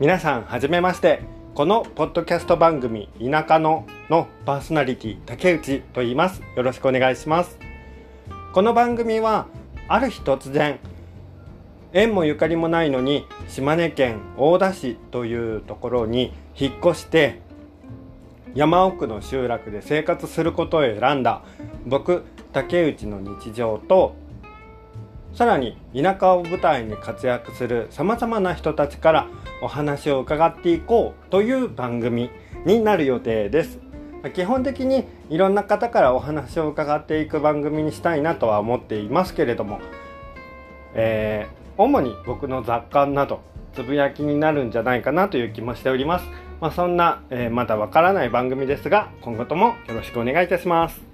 皆さんはじめまして。このポッドキャスト番組田舎ののパーソナリティ竹内と言います。よろしくお願いします。この番組はある日突然縁もゆかりもないのに島根県大田市というところに引っ越して山奥の集落で生活することを選んだ僕竹内の日常とさらに田舎を舞台に活躍するさまざまな人たちからお話を伺っていこうという番組になる予定です。基本的にいろんな方からお話を伺っていく番組にしたいなとは思っていますけれども、えー、主に僕の雑感などつぶやきになるんじゃないかなという気もしております、まあ、そんな、えー、まだわからない番組ですが今後ともよろしくお願いいたします。